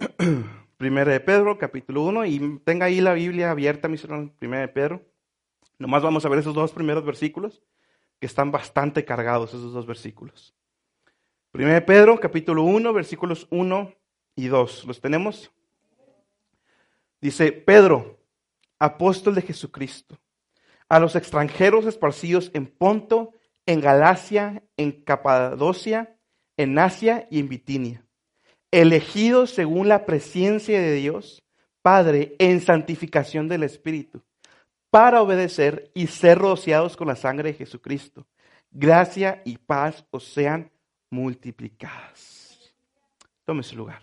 Primera de Pedro, capítulo 1, y tenga ahí la Biblia abierta, mis hermanos, Primera de Pedro. Nomás vamos a ver esos dos primeros versículos, que están bastante cargados, esos dos versículos. Primera de Pedro, capítulo 1, versículos 1 y 2. ¿Los tenemos? Dice, Pedro, apóstol de Jesucristo, a los extranjeros esparcidos en Ponto, en Galacia, en Capadocia, en Asia y en Bitinia elegidos según la presencia de Dios, Padre, en santificación del Espíritu, para obedecer y ser rociados con la sangre de Jesucristo. Gracia y paz os sean multiplicadas. Tome su lugar.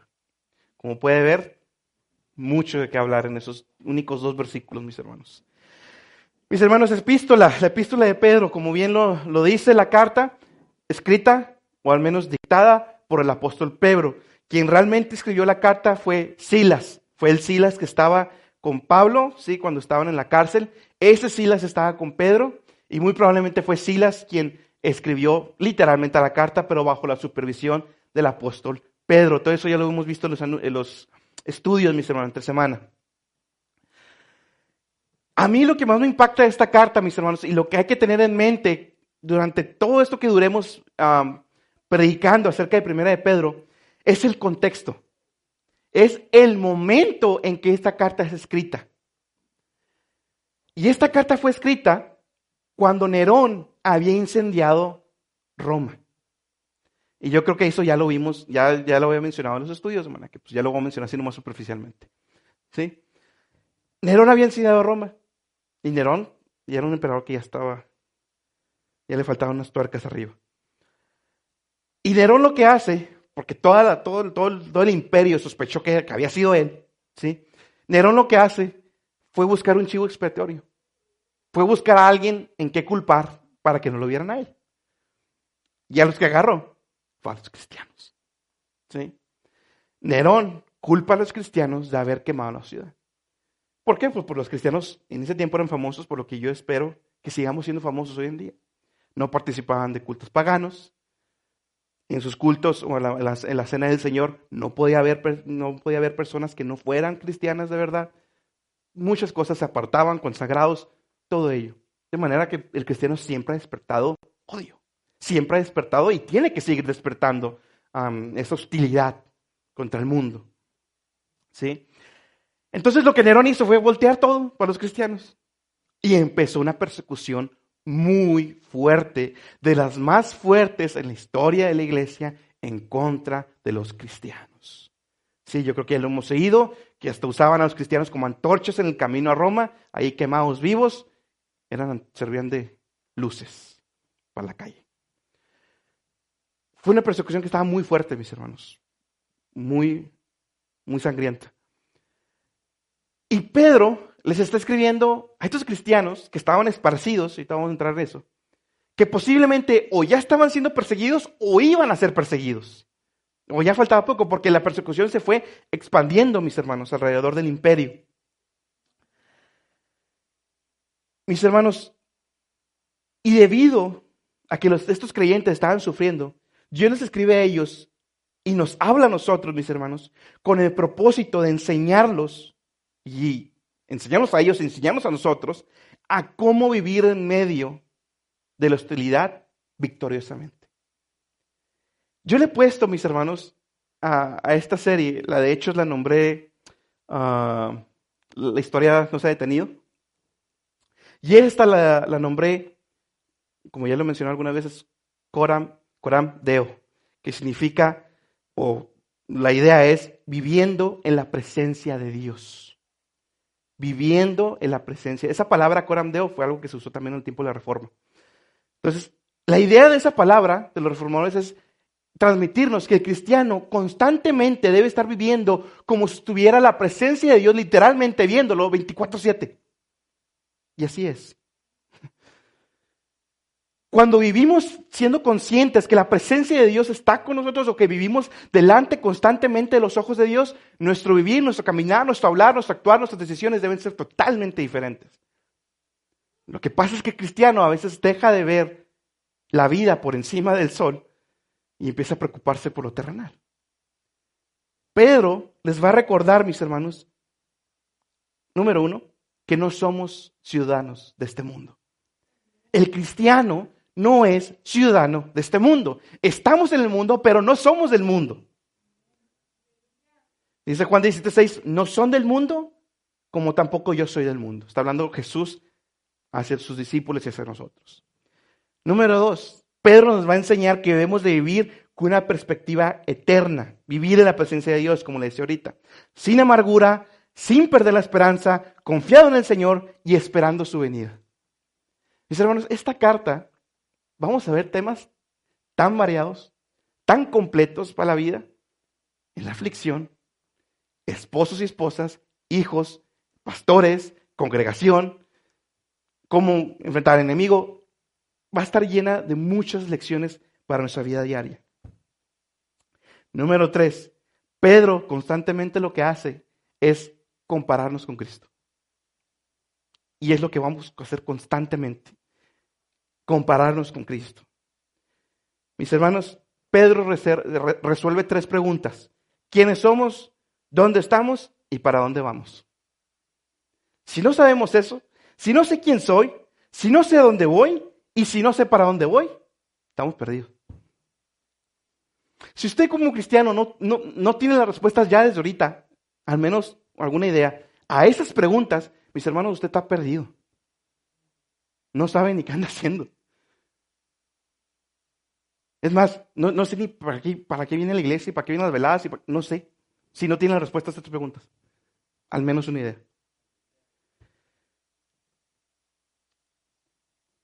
Como puede ver, mucho de qué hablar en esos únicos dos versículos, mis hermanos. Mis hermanos, epístola, la epístola de Pedro, como bien lo, lo dice la carta, escrita o al menos dictada por el apóstol Pedro. Quien realmente escribió la carta fue Silas. Fue el Silas que estaba con Pablo, sí, cuando estaban en la cárcel. Ese Silas estaba con Pedro y muy probablemente fue Silas quien escribió literalmente la carta, pero bajo la supervisión del apóstol Pedro. Todo eso ya lo hemos visto en los, estudios, mis hermanos, entre semana. A mí lo que más me impacta de esta carta, mis hermanos, y lo que hay que tener en mente durante todo esto que duremos predicando acerca de Primera de Pedro, es el contexto. Es el momento en que esta carta es escrita. Y esta carta fue escrita cuando Nerón había incendiado Roma. Y yo creo que eso ya lo vimos, ya, ya lo había mencionado en los estudios, hermana, que pues ya lo voy a mencionar así nomás superficialmente. ¿Sí? Nerón había incendiado Roma. Y Nerón ya era un emperador que ya estaba, ya le faltaban unas tuercas arriba. Y Nerón lo que hace porque toda todo, todo, el imperio sospechó que, había sido él. ¿sí? Nerón lo que hace fue buscar un chivo expiatorio. Fue buscar a alguien en qué culpar para que no lo vieran a él. Y a los que agarró fue a los cristianos. ¿sí? Nerón culpa a los cristianos de haber quemado la ciudad. ¿Por qué? Pues porque los cristianos en ese tiempo eran famosos por lo que yo espero que sigamos siendo famosos hoy en día. No participaban de cultos paganos, en sus cultos o en la, cena del Señor no podía, haber, no podía haber personas que no fueran cristianas de verdad. Muchas cosas se apartaban, consagrados, todo ello. De manera que el cristiano siempre ha despertado odio, siempre ha despertado y tiene que seguir despertando esa hostilidad contra el mundo. ¿Sí? Entonces lo que Nerón hizo fue voltear todo para los cristianos y empezó una persecución muy fuerte, de las más fuertes en la historia de la iglesia en contra de los cristianos. Sí, yo creo que ya lo hemos seguido, que hasta usaban a los cristianos como antorchas en el camino a Roma, ahí quemados vivos, eran, servían de luces para la calle. Fue una persecución que estaba muy fuerte, mis hermanos, muy, muy sangrienta. Y Pedro les está escribiendo a estos cristianos que estaban esparcidos, y vamos a entrar en eso, que posiblemente o ya estaban siendo perseguidos o iban a ser perseguidos. O ya faltaba poco, porque la persecución se fue expandiendo, mis hermanos, alrededor del imperio. Mis hermanos, y debido a que estos creyentes estaban sufriendo, Dios les escribe a ellos y nos habla a nosotros, mis hermanos, con el propósito de enseñarlos y enseñamos a ellos, enseñamos a nosotros a cómo vivir en medio de la hostilidad victoriosamente. Yo le he puesto, mis hermanos, a, esta serie, la de Hechos la nombré ah, La historia no se ha detenido. Y esta la, nombré, como ya lo mencioné algunas veces, Coram, Coram Deo, que significa, o la idea es, viviendo en la presencia de Dios viviendo en la presencia. Esa palabra coram deo fue algo que se usó también en el tiempo de la Reforma. Entonces, La idea de esa palabra de los reformadores es transmitirnos que el cristiano constantemente debe estar viviendo como si estuviera la presencia de Dios literalmente viéndolo 24/7. Y así es. Cuando vivimos siendo conscientes que la presencia de Dios está con nosotros o que vivimos delante constantemente de los ojos de Dios, nuestro vivir, nuestro caminar, nuestro hablar, nuestro actuar, nuestras decisiones deben ser totalmente diferentes. Lo que pasa es que el cristiano a veces deja de ver la vida por encima del sol y empieza a preocuparse por lo terrenal. Pedro les va a recordar, mis hermanos, número uno, que no somos ciudadanos de este mundo. El cristiano no es ciudadano de este mundo. Estamos en el mundo, pero no somos del mundo. Dice Juan 17:6, no son del mundo, como tampoco yo soy del mundo. Está hablando Jesús hacia sus discípulos y hacia nosotros. Número dos, Pedro nos va a enseñar que debemos de vivir con una perspectiva eterna, vivir en la presencia de Dios, como le decía ahorita, sin amargura, sin perder la esperanza, confiado en el Señor y esperando su venida. Mis hermanos, esta carta vamos a ver temas tan variados, tan completos para la vida, en la aflicción, esposos y esposas, hijos, pastores, congregación, cómo enfrentar al enemigo, va a estar llena de muchas lecciones para nuestra vida diaria. Número tres, Pedro constantemente lo que hace es compararnos con Cristo. Y es lo que vamos a hacer constantemente compararnos con Cristo. Mis hermanos, Pedro resuelve tres preguntas. ¿Quiénes somos? ¿Dónde estamos? ¿Y para dónde vamos? Si no sabemos eso, si no sé quién soy, si no sé dónde voy y si no sé para dónde voy, estamos perdidos. Si usted como cristiano no, no, no tiene las respuestas ya desde ahorita, al menos alguna idea, a esas preguntas, mis hermanos, usted está perdido. No sabe ni qué anda haciendo. Es más, no, sé ni para qué, para qué viene la iglesia y para qué vienen las veladas, y no sé, si no tienen respuestas a estas preguntas. Al menos una idea.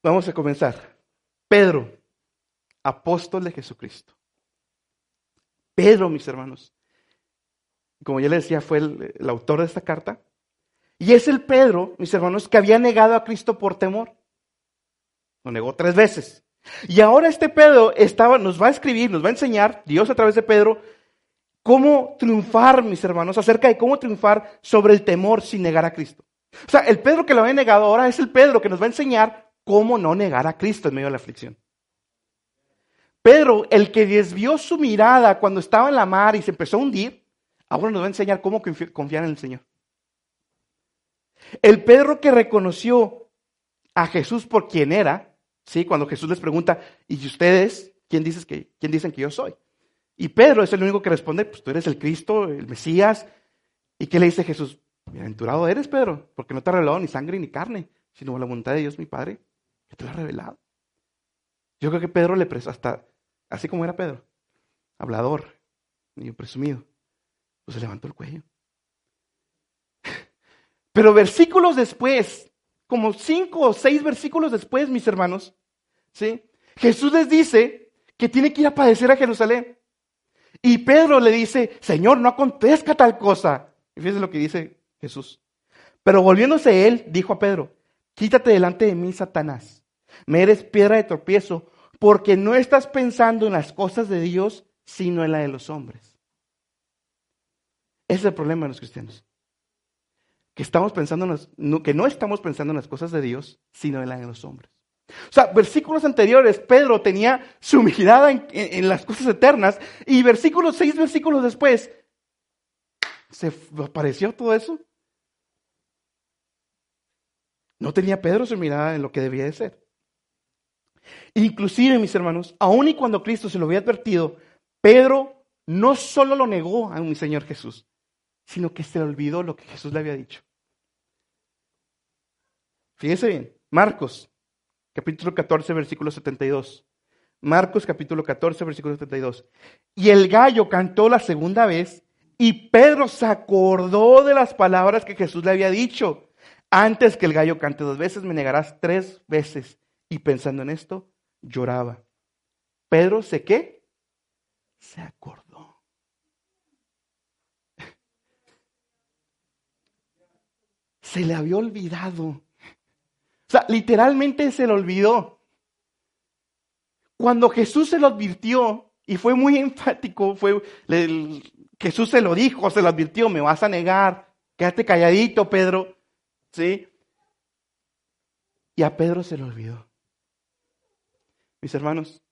Vamos a comenzar. Pedro, apóstol de Jesucristo. Pedro, mis hermanos, como ya les decía, fue el autor de esta carta. Y es el Pedro, mis hermanos, que había negado a Cristo por temor. Lo negó tres veces. Y ahora este Pedro estaba, nos va a escribir, nos va a enseñar, Dios a través de Pedro, cómo triunfar, mis hermanos, acerca de cómo triunfar sobre el temor sin negar a Cristo. O sea, el Pedro que lo había negado ahora es el Pedro que nos va a enseñar cómo no negar a Cristo en medio de la aflicción. Pedro, el que desvió su mirada cuando estaba en la mar y se empezó a hundir, ahora nos va a enseñar cómo confiar en el Señor. El Pedro que reconoció a Jesús por quien era, ¿sí? Cuando Jesús les pregunta, ¿y ustedes quién, que, quién dicen que yo soy? Y Pedro es el único que responde, pues tú eres el Cristo, el Mesías. ¿Y qué le dice Jesús? Bienaventurado eres, Pedro, porque no te ha revelado ni sangre ni carne, sino la voluntad de Dios, mi Padre, que te lo ha revelado. Yo creo que Pedro le prestó, hasta, así como era Pedro, hablador, y presumido, pues se levantó el cuello. Pero versículos después, como cinco o seis versículos después, mis hermanos, ¿sí? Jesús les dice que tiene que ir a padecer a Jerusalén. Y Pedro le dice, Señor, no acontezca tal cosa. Y fíjense lo que dice Jesús. Pero volviéndose él, dijo a Pedro, quítate delante de mí, Satanás. Me eres piedra de tropiezo, porque no estás pensando en las cosas de Dios, sino en la de los hombres. Ese es el problema de los cristianos que, estamos pensando que no estamos pensando en las cosas de Dios, sino en las de los hombres. O sea, versículos anteriores, Pedro tenía su mirada en, las cosas eternas y versículos, seis versículos después, se apareció todo eso. No tenía Pedro su mirada en lo que debía de ser. Inclusive, mis hermanos, aun y cuando Cristo se lo había advertido, Pedro no solo lo negó a mi Señor Jesús, sino que se le olvidó lo que Jesús le había dicho. Fíjese bien, Marcos, capítulo 14, versículo 72. Marcos capítulo 14, versículo 72. Y el gallo cantó la segunda vez y Pedro se acordó de las palabras que Jesús le había dicho. Antes que el gallo cante dos veces, me negarás tres veces. Y pensando en esto, lloraba. Pedro se qué? Se acordó. Se le había olvidado. O sea, literalmente se le olvidó. Cuando Jesús se lo advirtió, y fue muy enfático, fue, Jesús se lo dijo, se lo advirtió, me vas a negar, quédate calladito, Pedro. ¿Sí? Y a Pedro se le olvidó. Mis hermanos,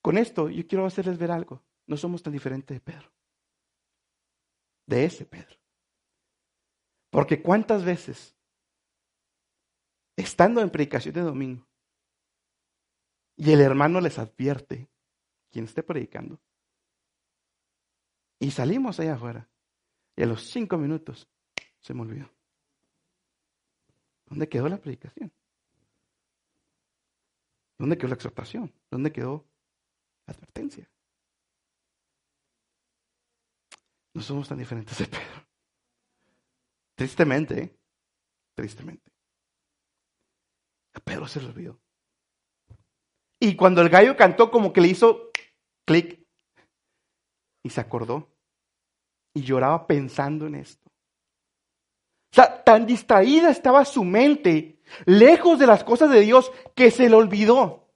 con esto yo quiero hacerles ver algo. No somos tan diferentes de Pedro. De ese Pedro. Porque cuántas veces, estando en predicación de domingo, y el hermano les advierte, quien esté predicando, y salimos allá afuera, y a los cinco minutos se me olvidó. ¿Dónde quedó la predicación? ¿Dónde quedó la exhortación? ¿Dónde quedó la advertencia? No somos tan diferentes de Pedro. Tristemente, ¿eh? tristemente. A Pedro se le olvidó. Y cuando el gallo cantó, como que le hizo clic y se acordó y lloraba pensando en esto. O sea, tan distraída estaba su mente, lejos de las cosas de Dios, que se le olvidó.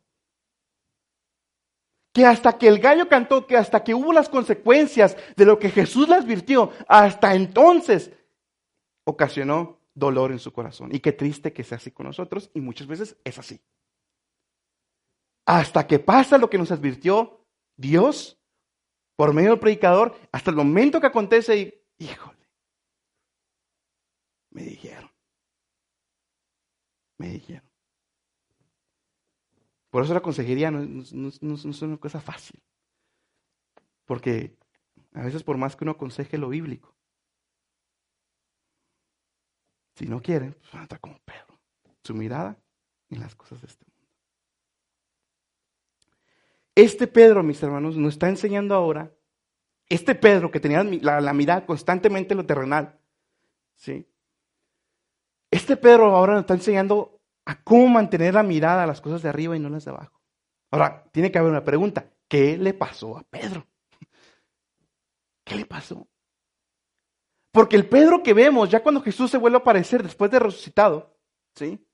Que hasta que el gallo cantó, que hasta que hubo las consecuencias de lo que Jesús le advirtió, hasta entonces ocasionó dolor en su corazón. Y qué triste que sea así con nosotros, y muchas veces es así. Hasta que pasa lo que nos advirtió Dios por medio del predicador, hasta el momento que acontece y, híjole, me dijeron. Me dijeron. Por eso la consejería no, es una cosa fácil. Porque a veces por más que uno aconseje lo bíblico, si no quieren, pues van a estar como Pedro. Su mirada en las cosas de este mundo. Este Pedro, mis hermanos, nos está enseñando ahora, este Pedro que tenía la, mirada constantemente en lo terrenal, ¿sí? Este Pedro ahora nos está enseñando a cómo mantener la mirada a las cosas de arriba y no las de abajo. Ahora, tiene que haber una pregunta. ¿Qué le pasó a Pedro? ¿Qué le pasó? Porque el Pedro que vemos, ya cuando Jesús se vuelve a aparecer después de resucitado, ¿sí?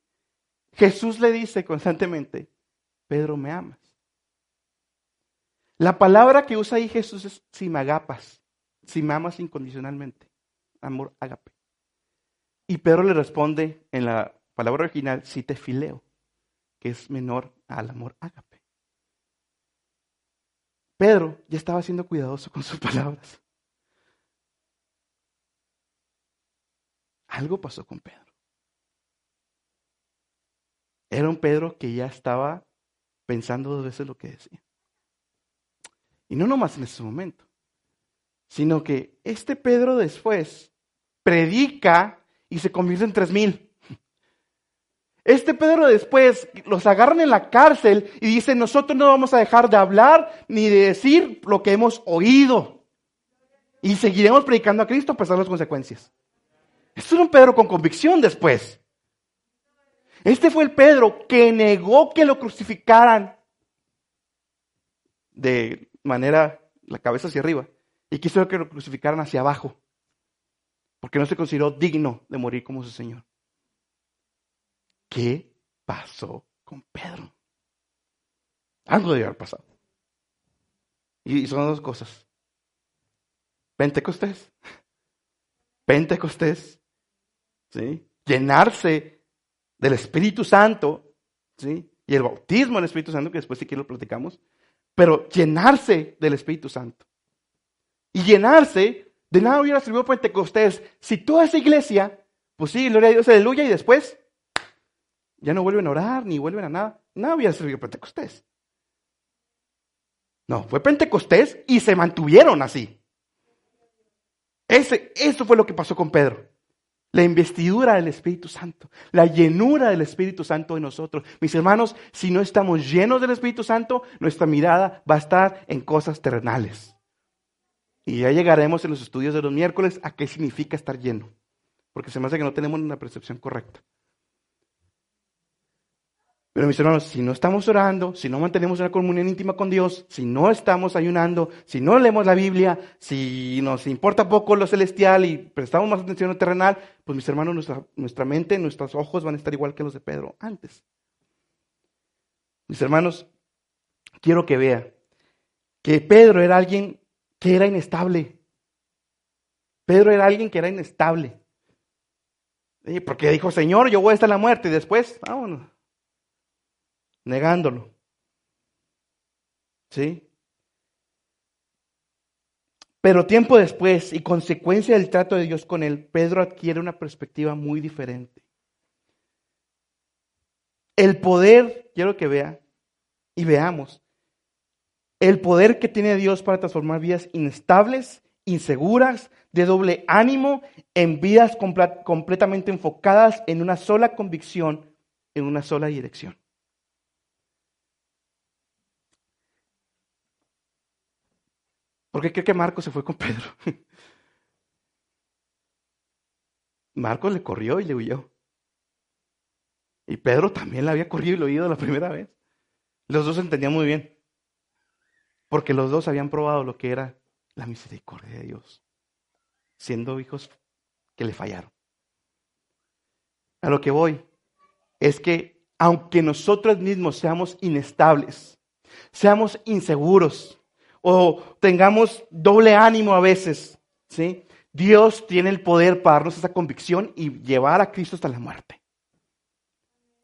Jesús le dice constantemente, Pedro, ¿me amas? La palabra que usa ahí Jesús es si me agapas, si me amas incondicionalmente. Amor, agape. Y Pedro le responde en la palabra original, si te fileo, que es menor al amor ágape. Pedro ya estaba siendo cuidadoso con sus palabras. Algo pasó con Pedro. Era un Pedro que ya estaba pensando dos veces lo que decía. Y no nomás en ese momento, sino que este Pedro después predica y se convierte en tres mil. Este Pedro después los agarran en la cárcel y dice, nosotros no vamos a dejar de hablar ni de decir lo que hemos oído. Y seguiremos predicando a Cristo a pesar de las consecuencias. Esto era un Pedro con convicción después. Este fue el Pedro que negó que lo crucificaran de manera la cabeza hacia arriba y quiso que lo crucificaran hacia abajo porque no se consideró digno de morir como su Señor. ¿Qué pasó con Pedro? Algo debe haber pasado. Y son dos cosas. Pentecostés. Pentecostés. ¿Sí? Llenarse del Espíritu Santo. ¿Sí? Y el bautismo del Espíritu Santo, que después si quiero lo platicamos. Pero llenarse del Espíritu Santo. Y llenarse de nada hubiera servido Pentecostés si toda esa iglesia, pues sí, gloria a Dios, aleluya, y después ya no vuelven a orar ni vuelven a nada. Nada hubiera servido Pentecostés. No, fue Pentecostés y se mantuvieron así. Ese, eso fue lo que pasó con Pedro. La investidura del Espíritu Santo, la llenura del Espíritu Santo en nosotros. Mis hermanos, si no estamos llenos del Espíritu Santo, nuestra mirada va a estar en cosas terrenales. Y ya llegaremos en los estudios de los miércoles a qué significa estar lleno. Porque se me hace que no tenemos una percepción correcta. Pero mis hermanos, si no estamos orando, si no mantenemos una comunión íntima con Dios, si no estamos ayunando, si no leemos la Biblia, si nos importa poco lo celestial y prestamos más atención a lo terrenal, pues mis hermanos, nuestra, nuestra mente, nuestros ojos van a estar igual que los de Pedro antes. Mis hermanos, quiero que vea que Pedro era alguien que era inestable. Pedro era alguien que era inestable. Porque dijo, Señor, yo voy a estar en la muerte y después, vámonos negándolo. ¿Sí? Pero tiempo después, y consecuencia del trato de Dios con él, Pedro adquiere una perspectiva muy diferente. El poder, quiero que vea y veamos, el poder que tiene Dios para transformar vidas inestables, inseguras, de doble ánimo, en vidas completamente enfocadas en una sola convicción, en una sola dirección. ¿Por qué cree que Marcos se fue con Pedro? Marcos le corrió y le huyó. Y Pedro también le había corrido y le oído la primera vez. Los dos entendían muy bien. Porque los dos habían probado lo que era la misericordia de Dios. Siendo hijos que le fallaron. A lo que voy es que aunque nosotros mismos seamos inestables, seamos inseguros, o tengamos doble ánimo a veces, ¿sí? Dios tiene el poder para darnos esa convicción y llevar a Cristo hasta la muerte.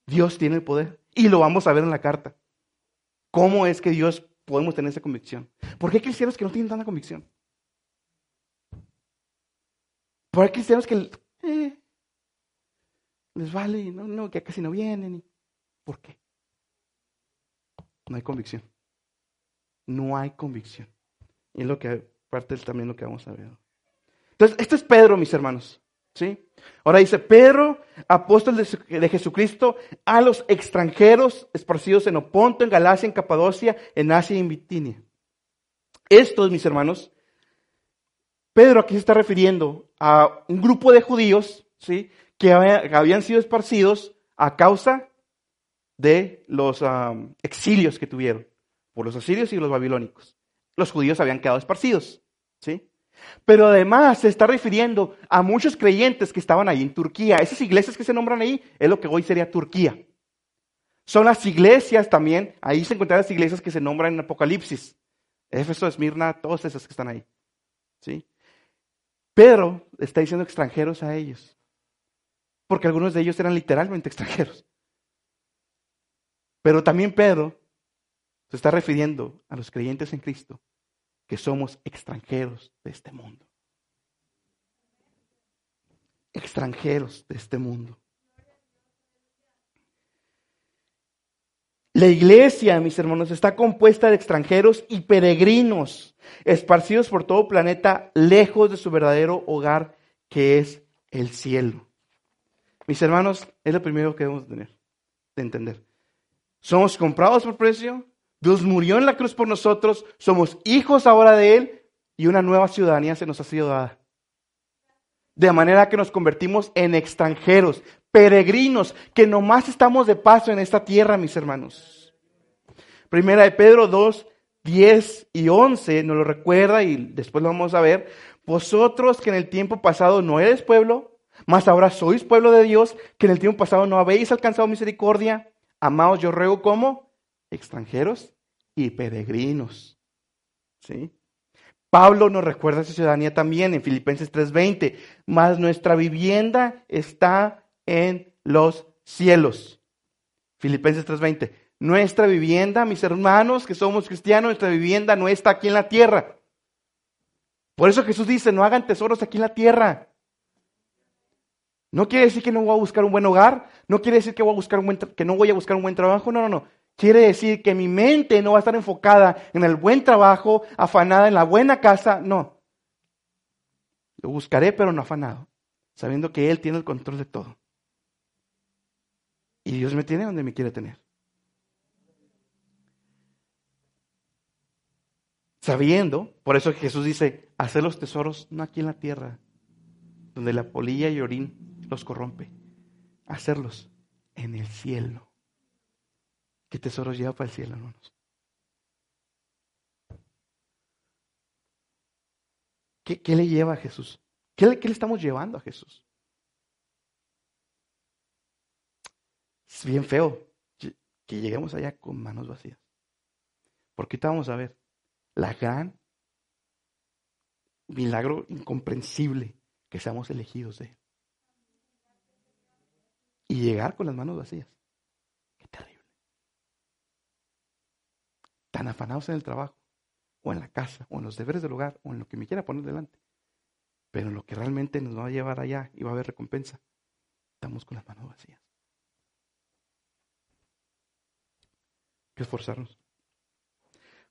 Dios tiene el poder y lo vamos a ver en la carta. ¿Cómo es que Dios podemos tener esa convicción? ¿Por qué hay cristianos que no tienen tanta convicción? ¿Por qué hay cristianos que eh, les vale, no, no, que casi no vienen? ¿Por qué? No hay convicción no hay convicción. Y es lo que parte es también lo que vamos a ver. Entonces, este es Pedro, mis hermanos. ¿sí? Ahora dice, Pedro, apóstol de, Jesucristo, a los extranjeros esparcidos en Oponto, en Galacia, en Capadocia, en Asia y en Bitinia. Estos, mis hermanos, Pedro aquí se está refiriendo a un grupo de judíos, ¿sí? Que habían sido esparcidos a causa de los exilios que tuvieron por los asirios y los babilónicos. Los judíos habían quedado esparcidos, ¿sí? Pero además se está refiriendo a muchos creyentes que estaban ahí en Turquía. Esas iglesias que se nombran ahí es lo que hoy sería Turquía. Son las iglesias también, ahí se encuentran las iglesias que se nombran en Apocalipsis. Éfeso, Esmirna, todas esas que están ahí. ¿sí? Pedro está diciendo extranjeros a ellos. Porque algunos de ellos eran literalmente extranjeros. Pero también Pedro se está refiriendo a los creyentes en Cristo que somos extranjeros de este mundo. Extranjeros de este mundo. La iglesia, mis hermanos, está compuesta de extranjeros y peregrinos, esparcidos por todo planeta, lejos de su verdadero hogar, que es el cielo. Mis hermanos, es lo primero que debemos tener, de entender. Somos comprados por precio, Dios murió en la cruz por nosotros, somos hijos ahora de Él y una nueva ciudadanía se nos ha sido dada. De manera que nos convertimos en extranjeros, peregrinos, que nomás estamos de paso en esta tierra, mis hermanos. Primera de Pedro 2, 10 y 11 nos lo recuerda y después lo vamos a ver. Vosotros que en el tiempo pasado no eres pueblo, mas ahora sois pueblo de Dios, que en el tiempo pasado no habéis alcanzado misericordia, amados, yo ruego como extranjeros y peregrinos. ¿Sí? Pablo nos recuerda esa ciudadanía también en Filipenses 3:20, mas nuestra vivienda está en los cielos. Filipenses 3:20, nuestra vivienda, mis hermanos que somos cristianos, nuestra vivienda no está aquí en la tierra. Por eso Jesús dice, no hagan tesoros aquí en la tierra. No quiere decir que no voy a buscar un buen hogar, no quiere decir que, voy a buscar un buen que no voy a buscar un buen trabajo, no, no, no. Quiere decir que mi mente no va a estar enfocada en el buen trabajo, afanada en la buena casa, no. Lo buscaré, pero no afanado, sabiendo que Él tiene el control de todo. Y Dios me tiene donde me quiere tener. Sabiendo, por eso Jesús dice, hacer los tesoros no aquí en la tierra, donde la polilla y orín los corrompe, hacerlos en el cielo ¿Qué tesoros lleva para el cielo, hermanos? ¿Qué, qué le lleva a Jesús? ¿Qué le, ¿Qué le estamos llevando a Jesús? Es bien feo que lleguemos allá con manos vacías. Porque ahorita vamos a ver la gran milagro incomprensible que seamos elegidos de Él. Y llegar con las manos vacías. Qué terrible. Tan afanados en el trabajo, o en la casa, o en los deberes del hogar, o en lo que me quiera poner delante. Pero lo que realmente nos va a llevar allá y va a haber recompensa, estamos con las manos vacías. Que esforzarnos.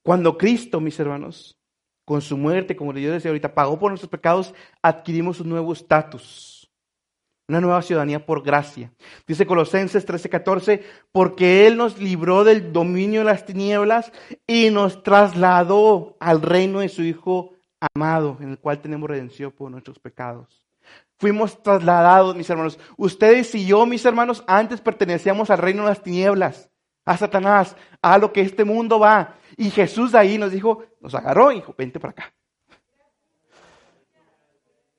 Cuando Cristo, mis hermanos, con su muerte, como yo decía ahorita, pagó por nuestros pecados, adquirimos un nuevo estatus, una nueva ciudadanía por gracia. Dice Colosenses 13:14, porque Él nos libró del dominio de las tinieblas y nos trasladó al reino de su Hijo amado, en el cual tenemos redención por nuestros pecados. Fuimos trasladados, mis hermanos. Ustedes y yo, mis hermanos, antes pertenecíamos al reino de las tinieblas, a Satanás, a lo que este mundo va. Y Jesús ahí nos dijo, nos agarró y dijo, vente para acá.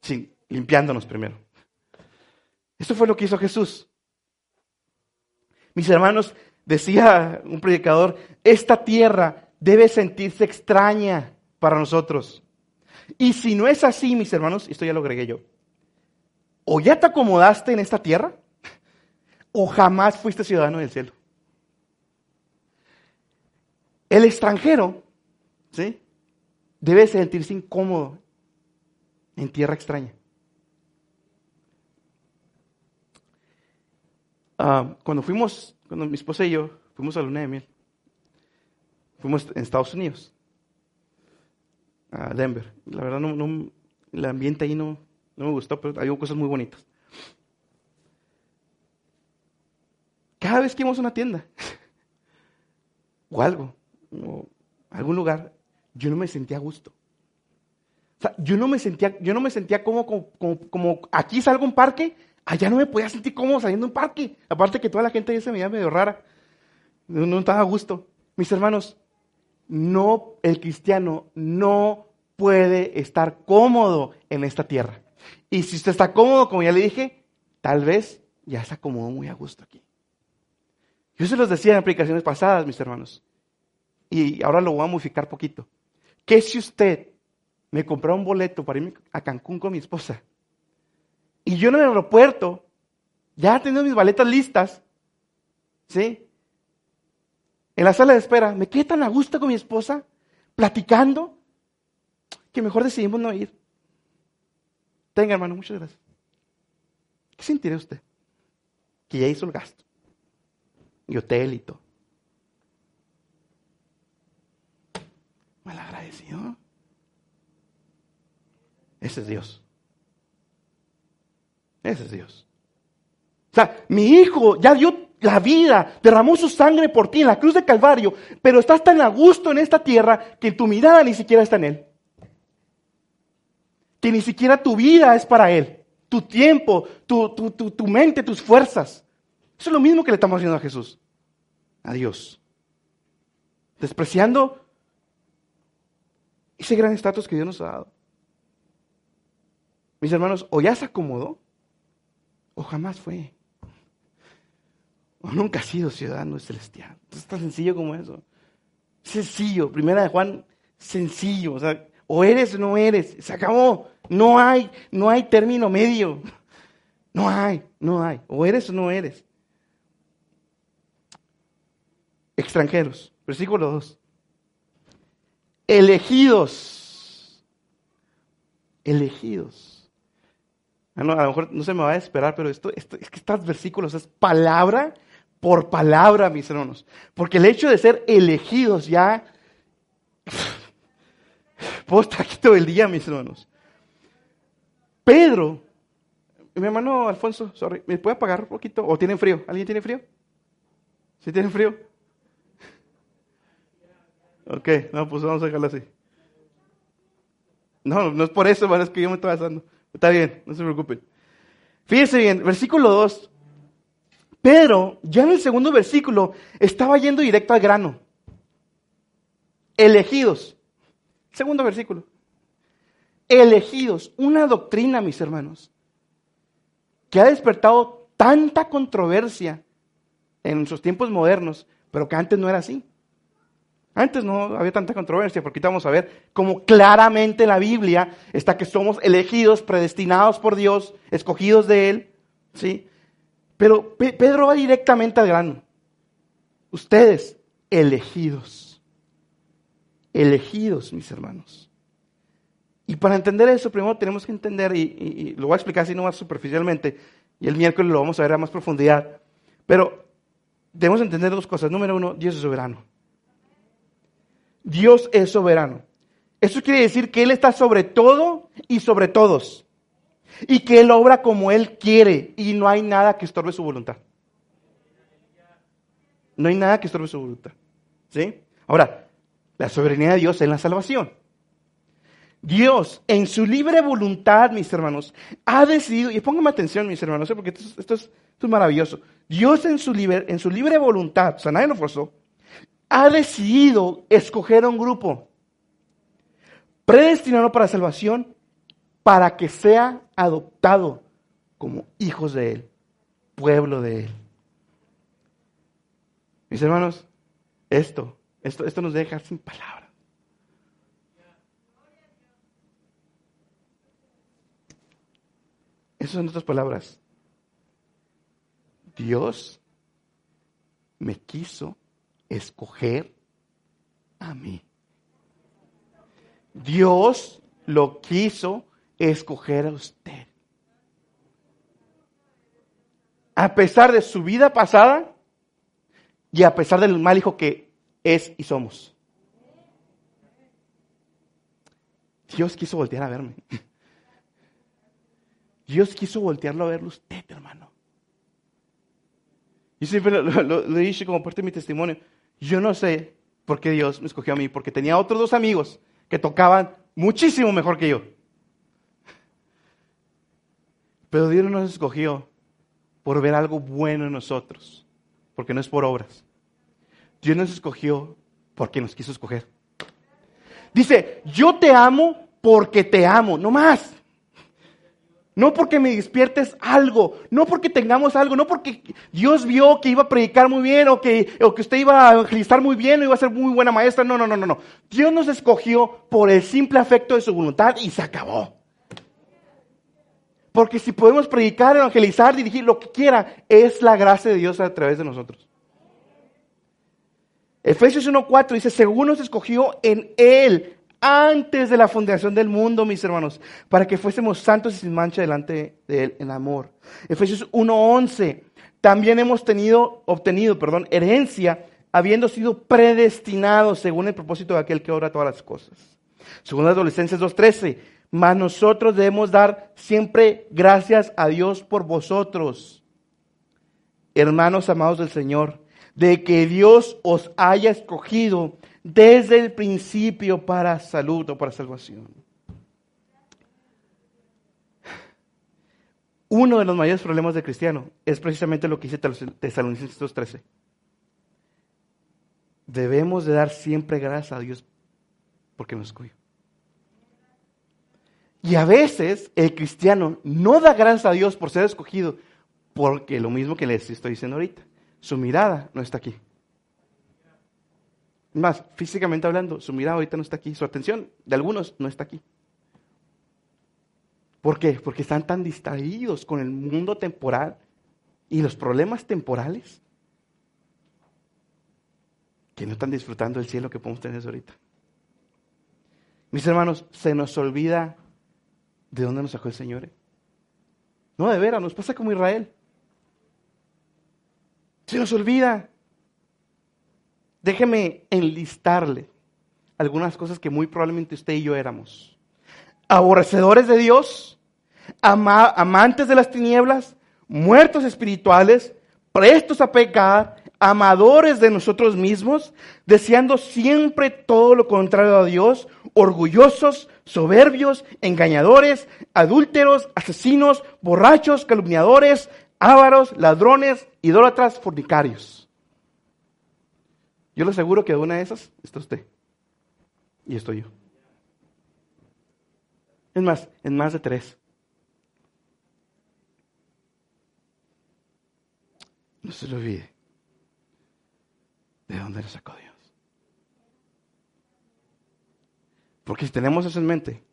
Sí, limpiándonos primero. Eso fue lo que hizo Jesús. Mis hermanos, decía un predicador, esta tierra debe sentirse extraña para nosotros. Y si no es así, mis hermanos, esto ya lo agregué yo, o ya te acomodaste en esta tierra, o jamás fuiste ciudadano del cielo. El extranjero, ¿sí? Debe sentirse incómodo en tierra extraña. Ah, cuando fuimos, cuando mi esposa y yo fuimos a Luna de Miel, fuimos en Estados Unidos, a Denver. La verdad, no, no, el ambiente ahí no, no me gustó, pero hay cosas muy bonitas. Cada vez que íbamos a una tienda o algo, o algún lugar, yo no me sentía a gusto. O sea, yo no me sentía, yo no me sentía como, como, como, aquí salgo un parque, allá no me podía sentir cómodo saliendo a un parque. Aparte que toda la gente ahí se me veía medio rara. No, no estaba a gusto. Mis hermanos, no, el cristiano no puede estar cómodo en esta tierra. Y si usted está cómodo, como ya le dije, tal vez ya se acomodó muy a gusto aquí. Yo se los decía en aplicaciones pasadas, mis hermanos y ahora lo voy a modificar poquito. ¿Qué si usted me compró un boleto para irme a Cancún con mi esposa? Y yo en el aeropuerto, ya teniendo mis baletas listas, ¿sí? En la sala de espera, me quedé tan a gusto con mi esposa, platicando, que mejor decidimos no ir. Tenga, hermano, muchas gracias. ¿Qué sentirá usted? Que ya hizo el gasto. Y hotel y todo. agradecido. Ese es Dios. Ese es Dios. O sea, mi hijo ya dio la vida, derramó su sangre por ti en la cruz de Calvario, pero estás tan a gusto en esta tierra que tu mirada ni siquiera está en Él. Que ni siquiera tu vida es para Él. Tu tiempo, tu, tu, tu, tu mente, tus fuerzas. Eso es lo mismo que le estamos haciendo a Jesús. A Dios. Despreciando ese gran estatus que Dios nos ha dado. Mis hermanos, o ya se acomodó, o jamás fue. O nunca ha sido ciudadano celestial. Es tan sencillo como eso. Sencillo. Primera de Juan, sencillo. O sea, o eres o no eres. Se acabó. No hay, no hay término medio. No hay, no hay. O eres o no eres. Extranjeros. Versículo 2 elegidos. Elegidos. Ah, a lo mejor no se me va a esperar, pero esto, es que estos versículos es palabra por palabra, mis hermanos. Porque el hecho de ser elegidos ya... Puedo estar aquí todo el día, mis hermanos. Pedro, mi hermano Alfonso, sorry, ¿me puede apagar un poquito? ¿O tienen frío? ¿Alguien tiene frío? ¿Sí tienen frío? Ok, no, pues vamos a dejarlo así. No, no es por eso, es que yo me estoy basando. Está bien, no se preocupen. Fíjense bien, versículo 2. Pedro, ya en el segundo versículo, estaba yendo directo al grano. Elegidos. Segundo versículo. Elegidos. Una doctrina, mis hermanos, que ha despertado tanta controversia en nuestros tiempos modernos, pero que antes no era así. Antes no había tanta controversia, porque vamos a ver cómo claramente en la Biblia está que somos elegidos, predestinados por Dios, escogidos de Él, ¿sí? Pero Pedro va directamente al grano. Ustedes, elegidos. Elegidos, mis hermanos. Y para entender eso, primero tenemos que entender, y, lo voy a explicar así no más superficialmente, y el miércoles lo vamos a ver a más profundidad. Pero debemos entender dos cosas. Número uno, Dios es soberano. Dios es soberano. Eso quiere decir que Él está sobre todo y sobre todos y que Él obra como Él quiere y no hay nada que estorbe su voluntad. No hay nada que estorbe su voluntad. ¿Sí? Ahora, la soberanía de Dios en la salvación. Dios, en su libre voluntad, mis hermanos, ha decidido, y pónganme atención, mis hermanos, ¿eh? porque esto, es, maravilloso. Dios en su, libre, en su libre voluntad, o sea, nadie lo forzó, ha decidido escoger a un grupo predestinado para salvación para que sea adoptado como hijos de Él, pueblo de Él. Mis hermanos, esto, esto, esto nos deja sin palabras. Esas son otras palabras. Dios me quiso escoger a mí. Dios lo quiso escoger a usted. A pesar de su vida pasada y a pesar del mal hijo que es y somos. Dios quiso voltear a verme. Dios quiso voltearlo a verlo usted, hermano. Y siempre lo, dicho como parte de mi testimonio. Yo no sé por qué Dios me escogió a mí, porque tenía otros dos amigos que tocaban muchísimo mejor que yo. Pero Dios no nos escogió por ver algo bueno en nosotros, porque no es por obras. Dios nos escogió porque nos quiso escoger. Dice, yo te amo porque te amo, no más. No porque me despiertes algo, no porque tengamos algo, no porque Dios vio que iba a predicar muy bien o que, o que usted iba a evangelizar muy bien o iba a ser muy buena maestra. No, no, no, no, no. Dios nos escogió por el simple afecto de su voluntad y se acabó. Porque si podemos predicar, evangelizar, dirigir, lo que quiera, es la gracia de Dios a través de nosotros. Efesios 1.4 dice, según nos escogió en Él antes de la fundación del mundo, mis hermanos, para que fuésemos santos y sin mancha delante de Él en amor. Efesios 1.11, también hemos tenido, obtenido, perdón, herencia, habiendo sido predestinados según el propósito de aquel que obra todas las cosas. Según Adolescencias 2.13, mas nosotros debemos dar siempre gracias a Dios por vosotros, hermanos amados del Señor, de que Dios os haya escogido desde el principio para salud o para salvación. Uno de los mayores problemas del cristiano es precisamente lo que dice Tesalonicenses 2.13. Debemos de dar siempre gracias a Dios porque nos escogió. Y a veces el cristiano no da gracias a Dios por ser escogido, porque lo mismo que les estoy diciendo ahorita, su mirada no está aquí. Más, físicamente hablando, su mirada ahorita no está aquí, su atención de algunos no está aquí. ¿Por qué? Porque están tan distraídos con el mundo temporal y los problemas temporales que no están disfrutando del cielo que podemos tener ahorita. Mis hermanos, se nos olvida ¿De dónde nos sacó el Señor? Eh? No, de veras, nos pasa como Israel. Se nos olvida. Déjeme enlistarle algunas cosas que muy probablemente usted y yo éramos. Aborrecedores de Dios, amantes de las tinieblas, muertos espirituales, prestos a pecar, amadores de nosotros mismos, deseando siempre todo lo contrario a Dios, orgullosos, soberbios, engañadores, adúlteros, asesinos, borrachos, calumniadores, ávaros, ladrones, idólatras, fornicarios. Yo le aseguro que de una de esas está usted. Y estoy yo. Es más, en más de tres. No se le olvide de dónde le sacó Dios. Porque si tenemos eso en mente,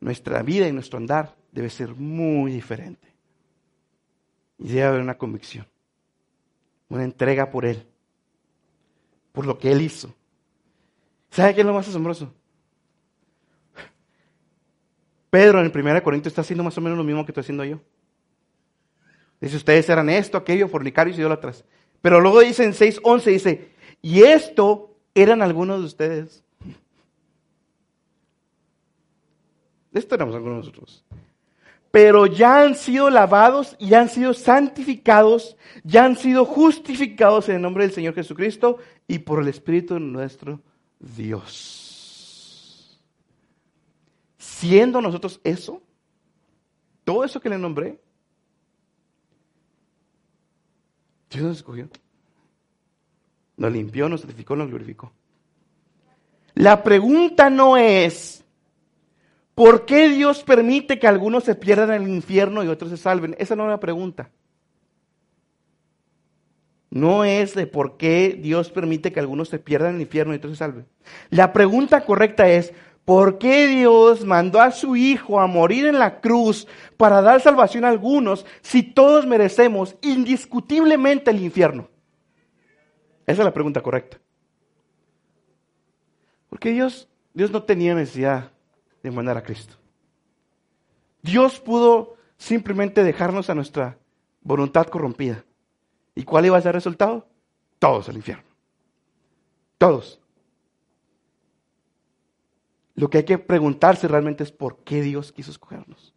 nuestra vida y nuestro andar debe ser muy diferente. Y debe haber una convicción, una entrega por Él, por lo que Él hizo. ¿Sabe qué es lo más asombroso? Pedro en el 1 Corintios está haciendo más o menos lo mismo que estoy haciendo yo. Dice, ustedes eran esto, aquello, fornicarios y idólatras. Pero luego dice en 6.11, dice, y esto eran algunos de ustedes. Esto éramos algunos de nosotros. Pero ya han sido lavados y han sido santificados, ya han sido justificados en el nombre del Señor Jesucristo y por el Espíritu de nuestro Dios. Siendo nosotros eso, todo eso que le nombré, Dios nos escogió. Nos limpió, nos santificó, nos glorificó. La pregunta no es, ¿por qué Dios permite que algunos se pierdan en el infierno y otros se salven? Esa no es la pregunta. No es de por qué Dios permite que algunos se pierdan en el infierno y otros se salven. La pregunta correcta es, ¿Por qué Dios mandó a su Hijo a morir en la cruz para dar salvación a algunos si todos merecemos indiscutiblemente el infierno? Esa es la pregunta correcta. Porque Dios, Dios no tenía necesidad de mandar a Cristo. Dios pudo simplemente dejarnos a nuestra voluntad corrompida. ¿Y cuál iba a ser el resultado? Todos al infierno. Todos. Lo que hay que preguntarse realmente es por qué Dios quiso escogernos.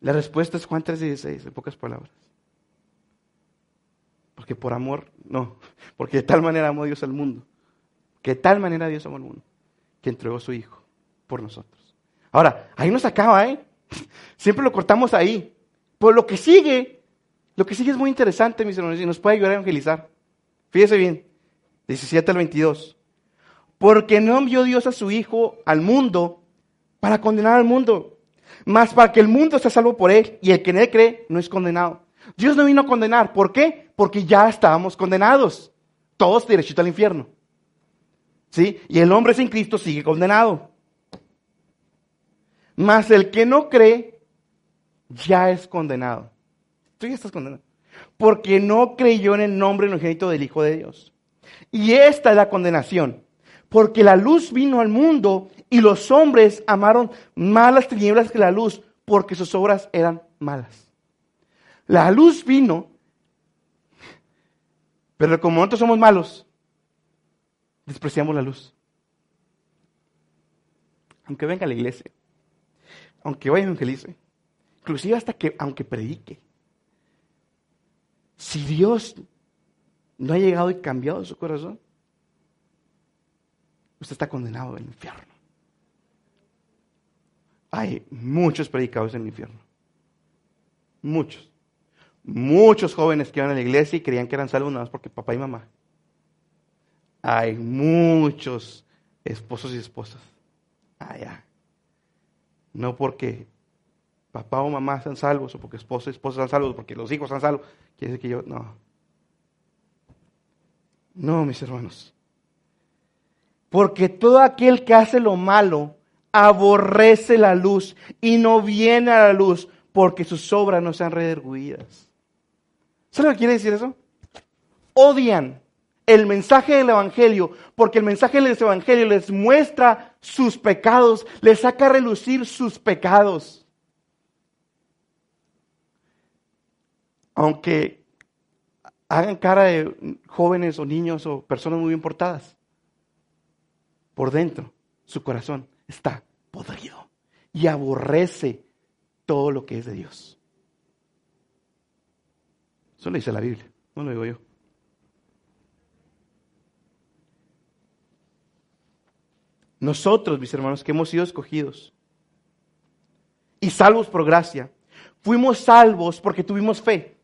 La respuesta es Juan 3:16, en pocas palabras. Porque por amor, no, porque de tal manera amó Dios al mundo, que de tal manera Dios amó al mundo, que entregó su Hijo por nosotros. Ahora, ahí nos acaba, ¿eh? Siempre lo cortamos ahí. Por lo que sigue, lo que sigue es muy interesante, mis hermanos, y nos puede ayudar a evangelizar. Fíjese bien. 17 al 22. Porque no envió Dios a su Hijo al mundo para condenar al mundo, más para que el mundo sea salvo por él y el que en él cree no es condenado. Dios no vino a condenar. ¿Por qué? Porque ya estábamos condenados. Todos derechito al infierno. ¿Sí? Y el hombre sin Cristo sigue condenado. Mas el que no cree ya es condenado. Tú ya estás condenado. Porque no creyó en el nombre unigénito del Hijo de Dios. Y esta es la condenación, porque la luz vino al mundo y los hombres amaron más las tinieblas que la luz, porque sus obras eran malas. La luz vino, pero como nosotros somos malos, despreciamos la luz. Aunque venga a la iglesia, aunque vaya a evangelice, inclusive hasta que, aunque predique, si Dios no ha llegado y cambiado su corazón, usted está condenado al infierno. Hay muchos predicadores en el infierno. Muchos. Muchos jóvenes que iban a la iglesia y creían que eran salvos nada más porque papá y mamá. Hay muchos esposos y esposas allá. No porque papá o mamá sean salvos o porque esposos y esposas sean salvos, porque los hijos sean salvos. Quiere decir que yo, no. No, mis hermanos. Porque todo aquel que hace lo malo aborrece la luz y no viene a la luz porque sus obras no sean redarguidas. ¿Saben lo que quiere decir eso? Odian el mensaje del Evangelio porque el mensaje del Evangelio les muestra sus pecados, les saca a relucir sus pecados. Aunque hagan cara de jóvenes o niños o personas muy bien portadas. Por dentro, su corazón está podrido y aborrece todo lo que es de Dios. Eso lo dice la Biblia, no lo digo yo. Nosotros, mis hermanos, que hemos sido escogidos, y salvos por gracia. Fuimos salvos porque tuvimos fe.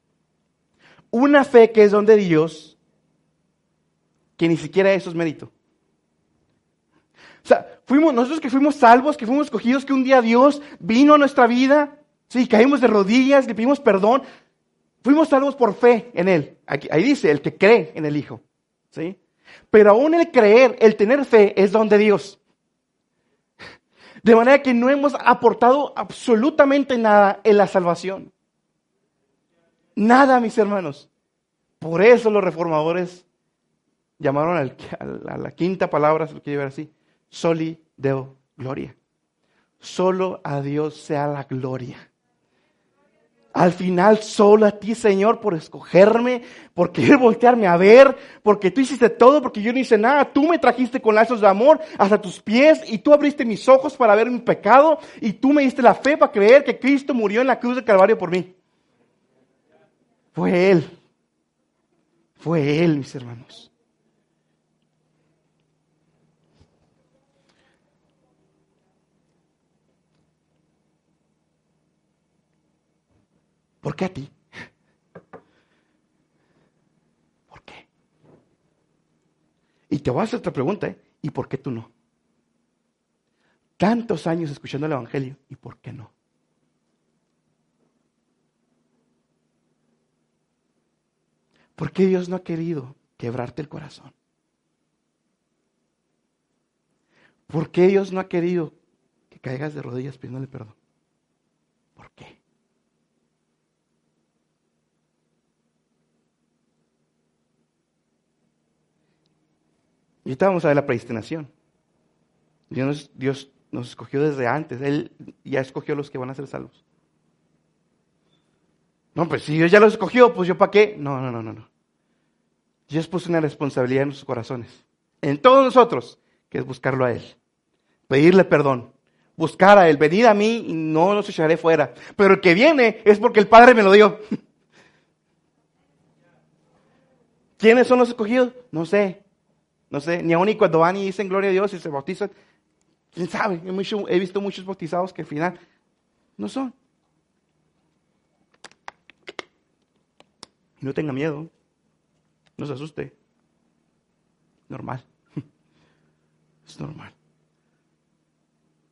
Una fe que es don de Dios, que ni siquiera eso es mérito. O sea, fuimos, nosotros que fuimos salvos, que fuimos escogidos, que un día Dios vino a nuestra vida, sí, caímos de rodillas, le pedimos perdón, fuimos salvos por fe en Él. Aquí, ahí dice, el que cree en el Hijo, ¿sí? Pero aún el creer, el tener fe, es don de Dios. De manera que no hemos aportado absolutamente nada en la salvación. Nada, mis hermanos. Por eso los reformadores llamaron a la quinta palabra, se lo quiero ver así, soli deo gloria. Solo a Dios sea la gloria. Al final, solo a ti, Señor, por escogerme, por querer voltearme a ver, porque tú hiciste todo, porque yo no hice nada. Tú me trajiste con lazos de amor hasta tus pies y tú abriste mis ojos para ver mi pecado y tú me diste la fe para creer que Cristo murió en la cruz de Calvario por mí. Fue Él. Fue Él, mis hermanos. ¿Por qué a ti? ¿Por qué? Y te voy a hacer otra pregunta, ¿eh? ¿Y por qué tú no? Tantos años escuchando el Evangelio, ¿y por qué no? ¿Por qué Dios no ha querido quebrarte el corazón? ¿Por qué Dios no ha querido que caigas de rodillas pidiéndole perdón? ¿Por qué? Y ahorita vamos a ver la predestinación. Dios, Dios nos escogió desde antes. Él ya escogió a los que van a ser salvos. No, pues si Dios ya los escogió, pues yo para qué. No, no, no, no, no. Dios puso una responsabilidad en nuestros corazones. En todos nosotros, que es buscarlo a Él. Pedirle perdón. Buscar a Él. Venid a mí y no los echaré fuera. Pero el que viene es porque el Padre me lo dio. ¿Quiénes son los escogidos? No sé. No sé, ni aun y cuando van y dicen gloria a Dios y se bautizan, quién sabe, he, visto muchos bautizados que al final no son. no tenga miedo, no se asuste. Normal. Es normal.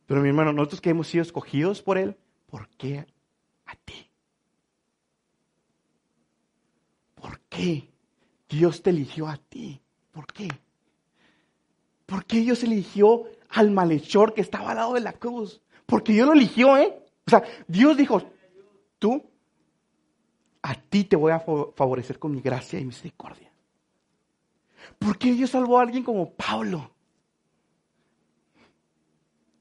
Pero mi hermano, nosotros que hemos sido escogidos por Él, ¿por qué a ti? ¿Por qué Dios te eligió a ti? ¿Por qué? ¿Por qué Dios eligió al malhechor que estaba al lado de la cruz? Porque Dios lo eligió, ¿eh? O sea, Dios dijo, tú, a ti te voy a favorecer con mi gracia y misericordia. ¿Por qué Dios salvó a alguien como Pablo?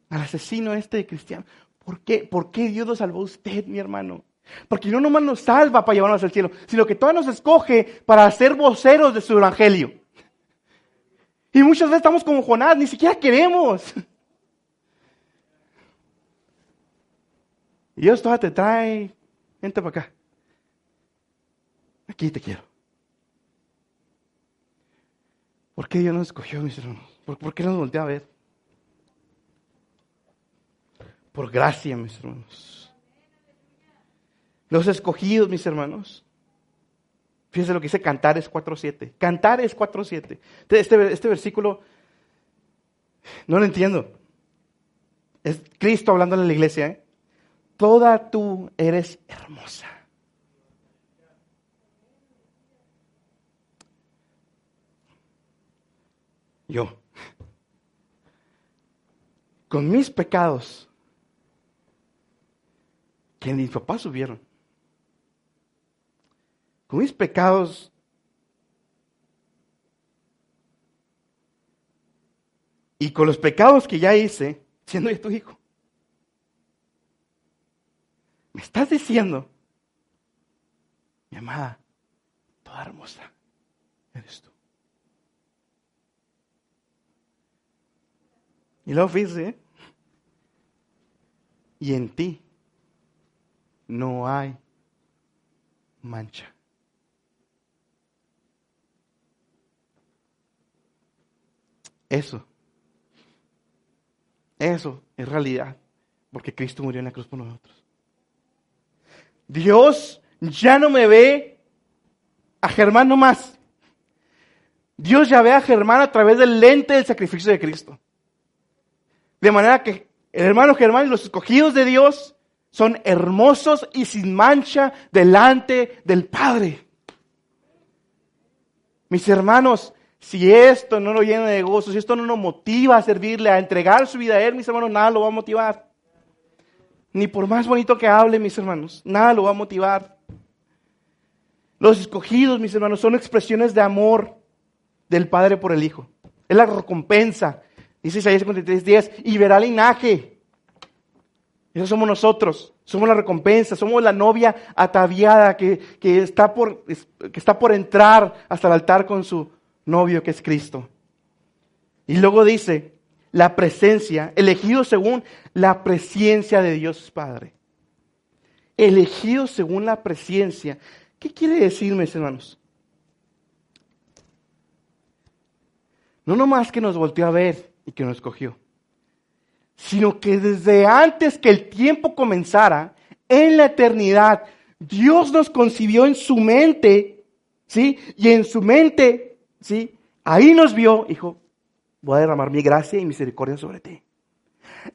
Al asesino este de cristiano. ¿Por qué? ¿Por qué Dios lo salvó a usted, mi hermano? Porque no nos salva para llevarnos al cielo, sino que todavía nos escoge para ser voceros de su evangelio. Y muchas veces estamos como Jonás, ni siquiera queremos. Y Dios todavía te trae, vente para acá. Aquí te quiero. ¿Por qué Dios nos escogió, mis hermanos? ¿Por, qué nos voltea a ver? Por gracia, mis hermanos. Los escogidos, mis hermanos, Fíjense lo que dice Cantares 4.7. Cantares 4.7. Este, este versículo no lo entiendo. Es Cristo hablando en la iglesia. ¿eh? Toda tú eres hermosa. Yo, con mis pecados, que mis papás subieron, con mis pecados y con los pecados que ya hice, siendo ya tu hijo. Me estás diciendo, mi amada, toda hermosa, eres tú. Y luego fíjese, y en ti no hay mancha. Eso. Eso es realidad. Porque Cristo murió en la cruz por nosotros. Dios ya no me ve a Germán nomás. Dios ya ve a Germán a través del lente del sacrificio de Cristo. De manera que el hermano Germán y los escogidos de Dios son hermosos y sin mancha delante del Padre. Mis hermanos, si esto no lo llena de gozo, si esto no nos motiva a servirle, a entregar su vida a Él, mis hermanos, nada lo va a motivar. Ni por más bonito que hable, mis hermanos, nada lo va a motivar. Los escogidos, mis hermanos, son expresiones de amor del Padre por el Hijo. Es la recompensa. Dice Isaías 53, 10, y verá linaje. Eso somos nosotros. Somos la recompensa. Somos la novia ataviada que, que, está por, que está por entrar hasta el altar con su novio que es Cristo. Y luego dice, la presencia, elegido según la presencia de Dios Padre. Elegido según la presencia. ¿Qué quiere decir, mis hermanos? No nomás que nos volteó a ver y que nos escogió, sino que desde antes que el tiempo comenzara, en la eternidad, Dios nos concibió en su mente, ¿sí? Y en su mente, ¿sí? Ahí nos vio, dijo, voy a derramar mi gracia y misericordia sobre ti.